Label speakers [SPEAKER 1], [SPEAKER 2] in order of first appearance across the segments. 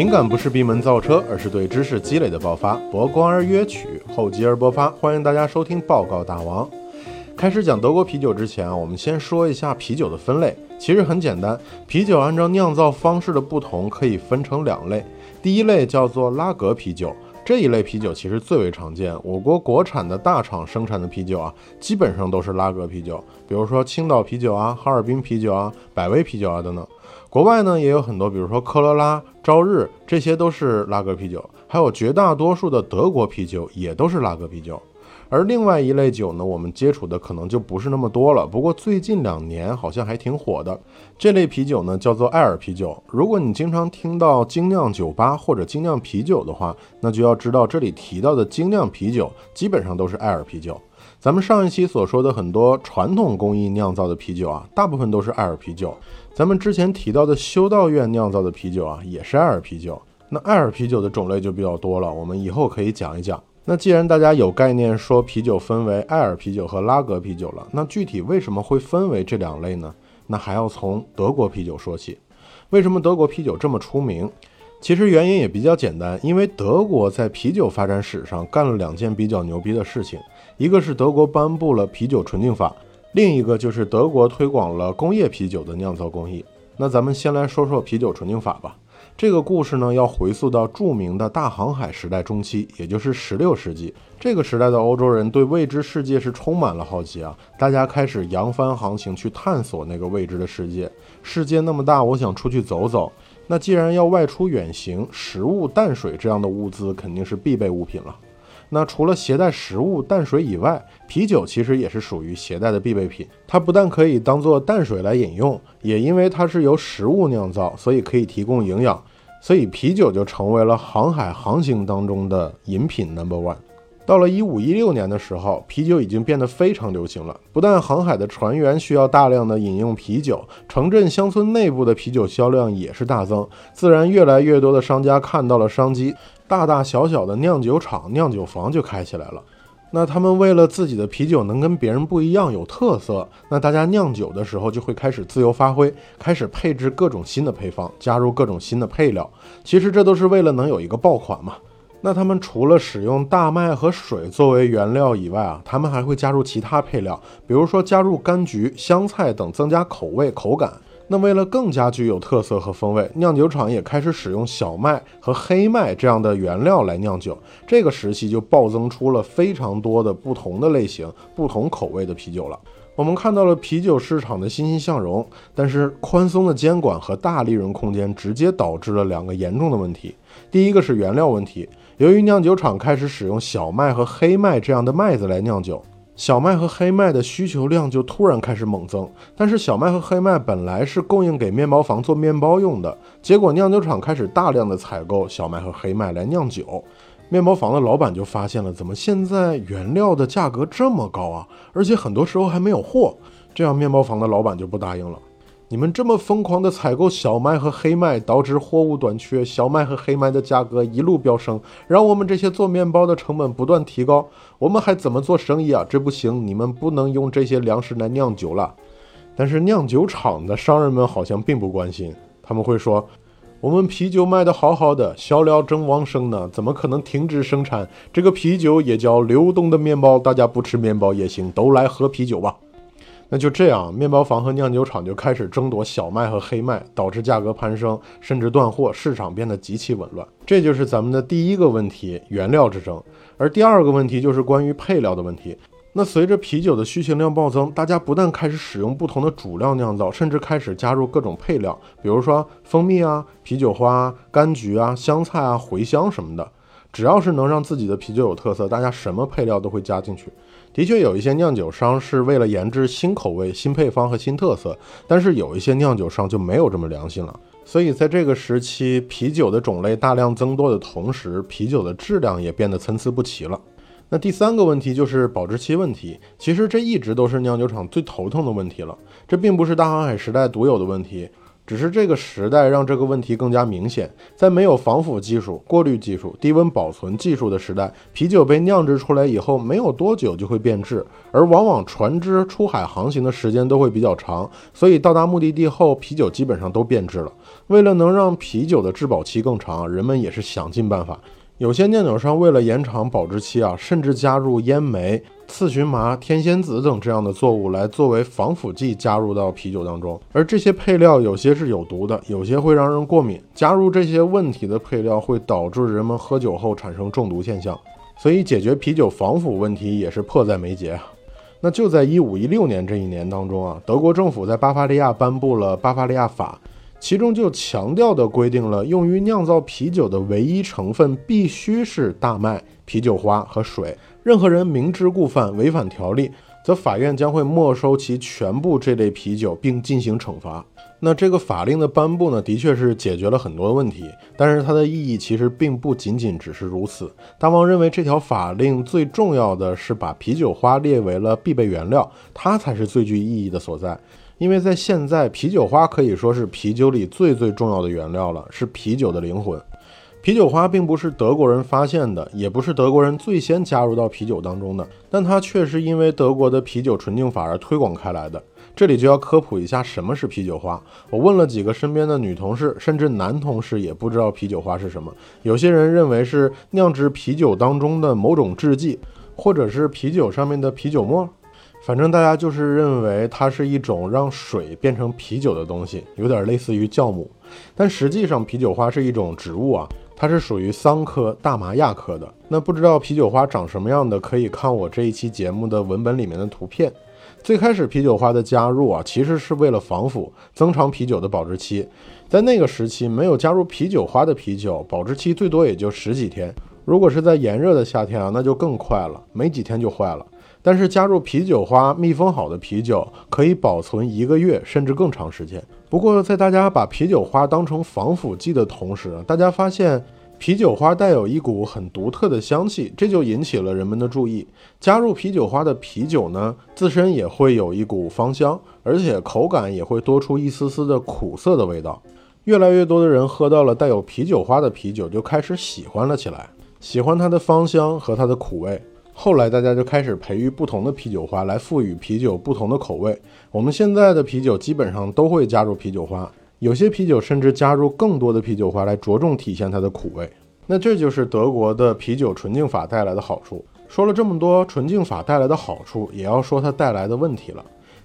[SPEAKER 1] 灵感不是闭门造车，而是对知识积累的爆发。博观而约取，厚积而薄发。欢迎大家收听报告大王。开始讲德国啤酒之前啊，我们先说一下啤酒的分类。其实很简单，啤酒按照酿造方式的不同，可以分成两类。第一类叫做拉格啤酒。这一类啤酒其实最为常见，我国国产的大厂生产的啤酒啊，基本上都是拉格啤酒，比如说青岛啤酒啊、哈尔滨啤酒啊、百威啤酒啊等等。国外呢也有很多，比如说科罗拉、朝日，这些都是拉格啤酒，还有绝大多数的德国啤酒也都是拉格啤酒。而另外一类酒呢，我们接触的可能就不是那么多了。不过最近两年好像还挺火的。这类啤酒呢，叫做艾尔啤酒。如果你经常听到精酿酒吧或者精酿啤酒的话，那就要知道这里提到的精酿啤酒基本上都是艾尔啤酒。咱们上一期所说的很多传统工艺酿造的啤酒啊，大部分都是艾尔啤酒。咱们之前提到的修道院酿造的啤酒啊，也是艾尔啤酒。那艾尔啤酒的种类就比较多了，我们以后可以讲一讲。那既然大家有概念说啤酒分为艾尔啤酒和拉格啤酒了，那具体为什么会分为这两类呢？那还要从德国啤酒说起。为什么德国啤酒这么出名？其实原因也比较简单，因为德国在啤酒发展史上干了两件比较牛逼的事情，一个是德国颁布了啤酒纯净法，另一个就是德国推广了工业啤酒的酿造工艺。那咱们先来说说啤酒纯净法吧。这个故事呢，要回溯到著名的大航海时代中期，也就是十六世纪。这个时代的欧洲人对未知世界是充满了好奇啊，大家开始扬帆航行去探索那个未知的世界。世界那么大，我想出去走走。那既然要外出远行，食物、淡水这样的物资肯定是必备物品了。那除了携带食物、淡水以外，啤酒其实也是属于携带的必备品。它不但可以当做淡水来饮用，也因为它是由食物酿造，所以可以提供营养。所以啤酒就成为了航海航行当中的饮品 number one。到了一五一六年的时候，啤酒已经变得非常流行了。不但航海的船员需要大量的饮用啤酒，城镇乡村内部的啤酒销量也是大增。自然，越来越多的商家看到了商机，大大小小的酿酒厂、酿酒房就开起来了。那他们为了自己的啤酒能跟别人不一样、有特色，那大家酿酒的时候就会开始自由发挥，开始配置各种新的配方，加入各种新的配料。其实这都是为了能有一个爆款嘛。那他们除了使用大麦和水作为原料以外啊，他们还会加入其他配料，比如说加入柑橘、香菜等，增加口味口感。那为了更加具有特色和风味，酿酒厂也开始使用小麦和黑麦这样的原料来酿酒。这个时期就暴增出了非常多的不同的类型、不同口味的啤酒了。我们看到了啤酒市场的欣欣向荣，但是宽松的监管和大利润空间直接导致了两个严重的问题。第一个是原料问题，由于酿酒厂开始使用小麦和黑麦这样的麦子来酿酒。小麦和黑麦的需求量就突然开始猛增，但是小麦和黑麦本来是供应给面包房做面包用的，结果酿酒厂开始大量的采购小麦和黑麦来酿酒，面包房的老板就发现了，怎么现在原料的价格这么高啊？而且很多时候还没有货，这样面包房的老板就不答应了。你们这么疯狂的采购小麦和黑麦，导致货物短缺，小麦和黑麦的价格一路飙升，让我们这些做面包的成本不断提高，我们还怎么做生意啊？这不行，你们不能用这些粮食来酿酒了。但是酿酒厂的商人们好像并不关心，他们会说：“我们啤酒卖得好好的，销量正旺盛呢，怎么可能停止生产？这个啤酒也叫流动的面包，大家不吃面包也行，都来喝啤酒吧。”那就这样，面包房和酿酒厂就开始争夺小麦和黑麦，导致价格攀升，甚至断货，市场变得极其紊乱。这就是咱们的第一个问题——原料之争。而第二个问题就是关于配料的问题。那随着啤酒的需求量暴增，大家不但开始使用不同的主料酿造，甚至开始加入各种配料，比如说蜂蜜啊、啤酒花、柑橘啊、香菜啊、茴香什么的。只要是能让自己的啤酒有特色，大家什么配料都会加进去。的确有一些酿酒商是为了研制新口味、新配方和新特色，但是有一些酿酒商就没有这么良心了。所以在这个时期，啤酒的种类大量增多的同时，啤酒的质量也变得参差不齐了。那第三个问题就是保质期问题。其实这一直都是酿酒厂最头疼的问题了。这并不是大航海时代独有的问题。只是这个时代让这个问题更加明显。在没有防腐技术、过滤技术、低温保存技术的时代，啤酒被酿制出来以后，没有多久就会变质，而往往船只出海航行的时间都会比较长，所以到达目的地后，啤酒基本上都变质了。为了能让啤酒的质保期更长，人们也是想尽办法。有些酿酒商为了延长保质期啊，甚至加入烟梅、刺荨麻、天仙子等这样的作物来作为防腐剂加入到啤酒当中。而这些配料有些是有毒的，有些会让人过敏。加入这些问题的配料会导致人们喝酒后产生中毒现象，所以解决啤酒防腐问题也是迫在眉睫。那就在一五一六年这一年当中啊，德国政府在巴伐利亚颁布了《巴伐利亚法》。其中就强调的规定了，用于酿造啤酒的唯一成分必须是大麦、啤酒花和水。任何人明知故犯、违反条例，则法院将会没收其全部这类啤酒，并进行惩罚。那这个法令的颁布呢，的确是解决了很多问题，但是它的意义其实并不仅仅只是如此。大王认为这条法令最重要的是把啤酒花列为了必备原料，它才是最具意义的所在。因为在现在，啤酒花可以说是啤酒里最最重要的原料了，是啤酒的灵魂。啤酒花并不是德国人发现的，也不是德国人最先加入到啤酒当中的，但它却是因为德国的啤酒纯净法而推广开来的。这里就要科普一下什么是啤酒花。我问了几个身边的女同事，甚至男同事也不知道啤酒花是什么。有些人认为是酿制啤酒当中的某种制剂，或者是啤酒上面的啤酒沫。反正大家就是认为它是一种让水变成啤酒的东西，有点类似于酵母。但实际上，啤酒花是一种植物啊，它是属于桑科大麻亚科的。那不知道啤酒花长什么样的，可以看我这一期节目的文本里面的图片。最开始啤酒花的加入啊，其实是为了防腐，增长啤酒的保质期。在那个时期，没有加入啤酒花的啤酒，保质期最多也就十几天。如果是在炎热的夏天啊，那就更快了，没几天就坏了。但是加入啤酒花密封好的啤酒可以保存一个月甚至更长时间。不过，在大家把啤酒花当成防腐剂的同时，大家发现啤酒花带有一股很独特的香气，这就引起了人们的注意。加入啤酒花的啤酒呢，自身也会有一股芳香，而且口感也会多出一丝丝的苦涩的味道。越来越多的人喝到了带有啤酒花的啤酒，就开始喜欢了起来，喜欢它的芳香和它的苦味。后来大家就开始培育不同的啤酒花来赋予啤酒不同的口味。我们现在的啤酒基本上都会加入啤酒花，有些啤酒甚至加入更多的啤酒花来着重体现它的苦味。那这就是德国的啤酒纯净法带来的好处。说了这么多纯净法带来的好处，也要说它带来的问题了。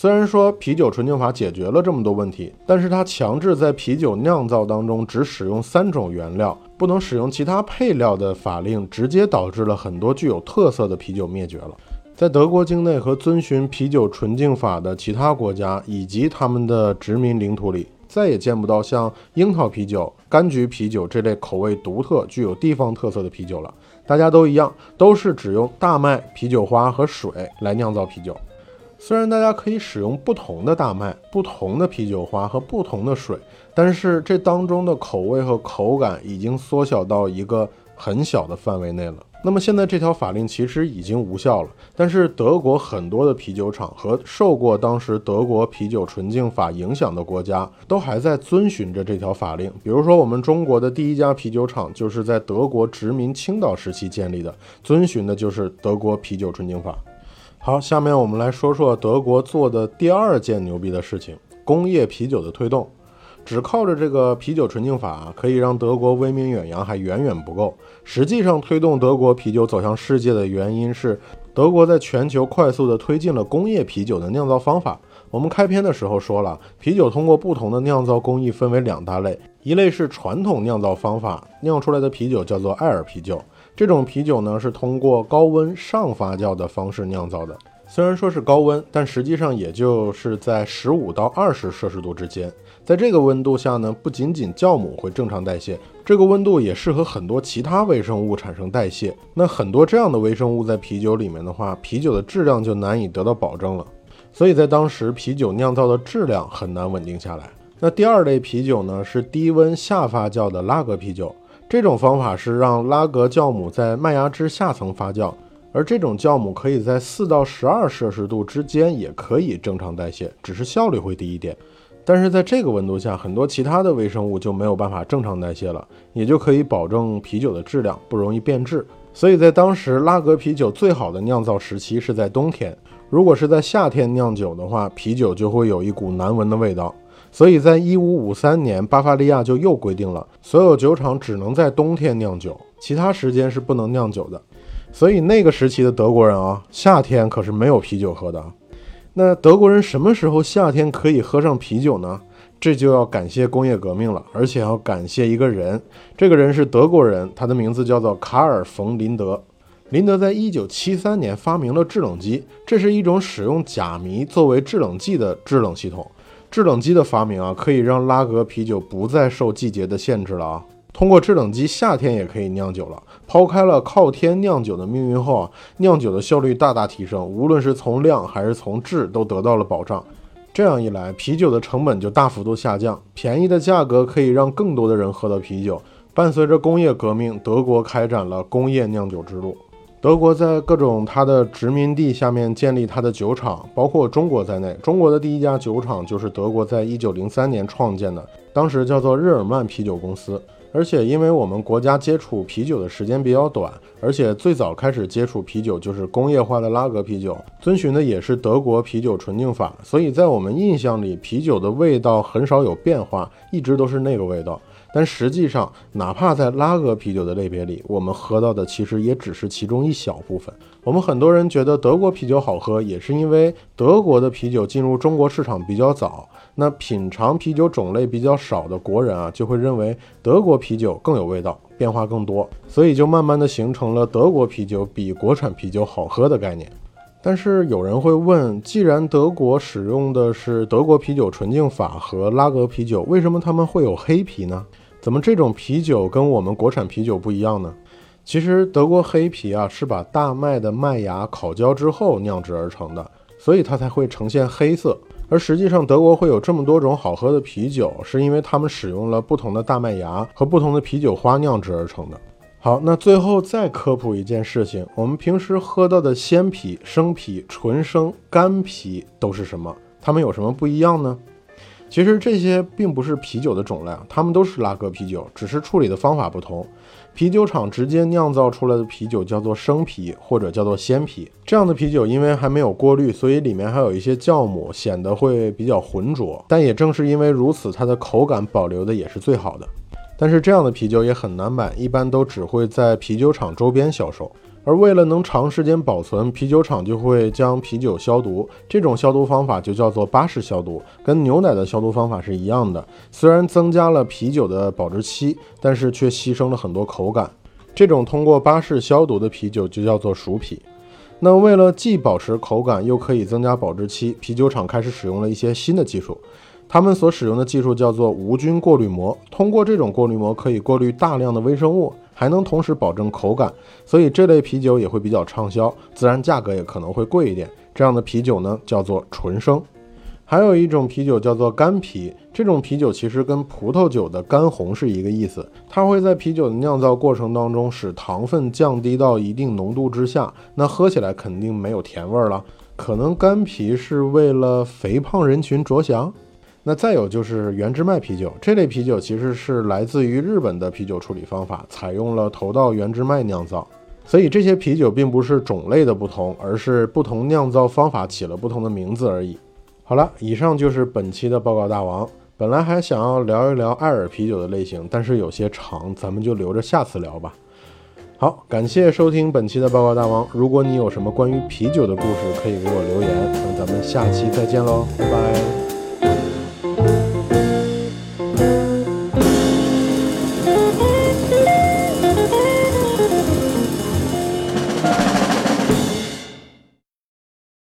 [SPEAKER 1] 虽然说啤酒纯净法解决了这么多问题，但是它强制在啤酒酿造当中只使用三种原料，不能使用其他配料的法令，直接导致了很多具有特色的啤酒灭绝了。在德国境内和遵循啤酒纯净法的其他国家以及他们的殖民领土里，再也见不到像樱桃啤酒、柑橘啤酒这类口味独特、具有地方特色的啤酒了。大家都一样，都是只用大麦、啤酒花和水来酿造啤酒。虽然大家可以使用不同的大麦、不同的啤酒花和不同的水，但是这当中的口味和口感已经缩小到一个很小的范围内了。那么现在这条法令其实已经无效了，但是德国很多的啤酒厂和受过当时德国啤酒纯净法影响的国家都还在遵循着这条法令。比如说，我们中国的第一家啤酒厂就是在德国殖民青岛时期建立的，遵循的就是德国啤酒纯净法。好，下面我们来说说德国做的第二件牛逼的事情——工业啤酒的推动。只靠着这个啤酒纯净法可以让德国威名远扬，还远远不够。实际上，推动德国啤酒走向世界的原因是，德国在全球快速地推进了工业啤酒的酿造方法。我们开篇的时候说了，啤酒通过不同的酿造工艺分为两大类，一类是传统酿造方法酿出来的啤酒，叫做艾尔啤酒。这种啤酒呢是通过高温上发酵的方式酿造的，虽然说是高温，但实际上也就是在十五到二十摄氏度之间。在这个温度下呢，不仅仅酵母会正常代谢，这个温度也适合很多其他微生物产生代谢。那很多这样的微生物在啤酒里面的话，啤酒的质量就难以得到保证了。所以在当时，啤酒酿造的质量很难稳定下来。那第二类啤酒呢，是低温下发酵的拉格啤酒。这种方法是让拉格酵母在麦芽汁下层发酵，而这种酵母可以在四到十二摄氏度之间也可以正常代谢，只是效率会低一点。但是在这个温度下，很多其他的微生物就没有办法正常代谢了，也就可以保证啤酒的质量不容易变质。所以在当时，拉格啤酒最好的酿造时期是在冬天。如果是在夏天酿酒的话，啤酒就会有一股难闻的味道。所以在一五五三年，巴伐利亚就又规定了，所有酒厂只能在冬天酿酒，其他时间是不能酿酒的。所以那个时期的德国人啊，夏天可是没有啤酒喝的。那德国人什么时候夏天可以喝上啤酒呢？这就要感谢工业革命了，而且要感谢一个人。这个人是德国人，他的名字叫做卡尔·冯·林德。林德在一九七三年发明了制冷机，这是一种使用甲醚作为制冷剂的制冷系统。制冷机的发明啊，可以让拉格啤酒不再受季节的限制了啊。通过制冷机，夏天也可以酿酒了。抛开了靠天酿酒的命运后啊，酿酒的效率大大提升，无论是从量还是从质都得到了保障。这样一来，啤酒的成本就大幅度下降，便宜的价格可以让更多的人喝到啤酒。伴随着工业革命，德国开展了工业酿酒之路。德国在各种它的殖民地下面建立它的酒厂，包括中国在内。中国的第一家酒厂就是德国在一九零三年创建的，当时叫做日耳曼啤酒公司。而且，因为我们国家接触啤酒的时间比较短，而且最早开始接触啤酒就是工业化的拉格啤酒，遵循的也是德国啤酒纯净法，所以在我们印象里，啤酒的味道很少有变化，一直都是那个味道。但实际上，哪怕在拉格啤酒的类别里，我们喝到的其实也只是其中一小部分。我们很多人觉得德国啤酒好喝，也是因为德国的啤酒进入中国市场比较早。那品尝啤酒种类比较少的国人啊，就会认为德国啤酒更有味道，变化更多，所以就慢慢的形成了德国啤酒比国产啤酒好喝的概念。但是有人会问，既然德国使用的是德国啤酒纯净法和拉格啤酒，为什么他们会有黑啤呢？怎么这种啤酒跟我们国产啤酒不一样呢？其实德国黑啤啊是把大麦的麦芽烤焦之后酿制而成的，所以它才会呈现黑色。而实际上，德国会有这么多种好喝的啤酒，是因为他们使用了不同的大麦芽和不同的啤酒花酿制而成的。好，那最后再科普一件事情：我们平时喝到的鲜啤、生啤、纯生、干啤都是什么？它们有什么不一样呢？其实这些并不是啤酒的种类，它们都是拉格啤酒，只是处理的方法不同。啤酒厂直接酿造出来的啤酒叫做生啤或者叫做鲜啤，这样的啤酒因为还没有过滤，所以里面还有一些酵母，显得会比较浑浊。但也正是因为如此，它的口感保留的也是最好的。但是这样的啤酒也很难买，一般都只会在啤酒厂周边销售。而为了能长时间保存，啤酒厂就会将啤酒消毒，这种消毒方法就叫做巴氏消毒，跟牛奶的消毒方法是一样的。虽然增加了啤酒的保质期，但是却牺牲了很多口感。这种通过巴氏消毒的啤酒就叫做熟啤。那为了既保持口感，又可以增加保质期，啤酒厂开始使用了一些新的技术。他们所使用的技术叫做无菌过滤膜。通过这种过滤膜，可以过滤大量的微生物，还能同时保证口感，所以这类啤酒也会比较畅销，自然价格也可能会贵一点。这样的啤酒呢，叫做纯生。还有一种啤酒叫做干啤，这种啤酒其实跟葡萄酒的干红是一个意思，它会在啤酒的酿造过程当中使糖分降低到一定浓度之下，那喝起来肯定没有甜味儿了。可能干啤是为了肥胖人群着想。那再有就是原汁麦啤酒，这类啤酒其实是来自于日本的啤酒处理方法，采用了头道原汁麦酿造，所以这些啤酒并不是种类的不同，而是不同酿造方法起了不同的名字而已。好了，以上就是本期的报告大王。本来还想要聊一聊艾尔啤酒的类型，但是有些长，咱们就留着下次聊吧。好，感谢收听本期的报告大王。如果你有什么关于啤酒的故事，可以给我留言。那咱们下期再见喽，拜拜。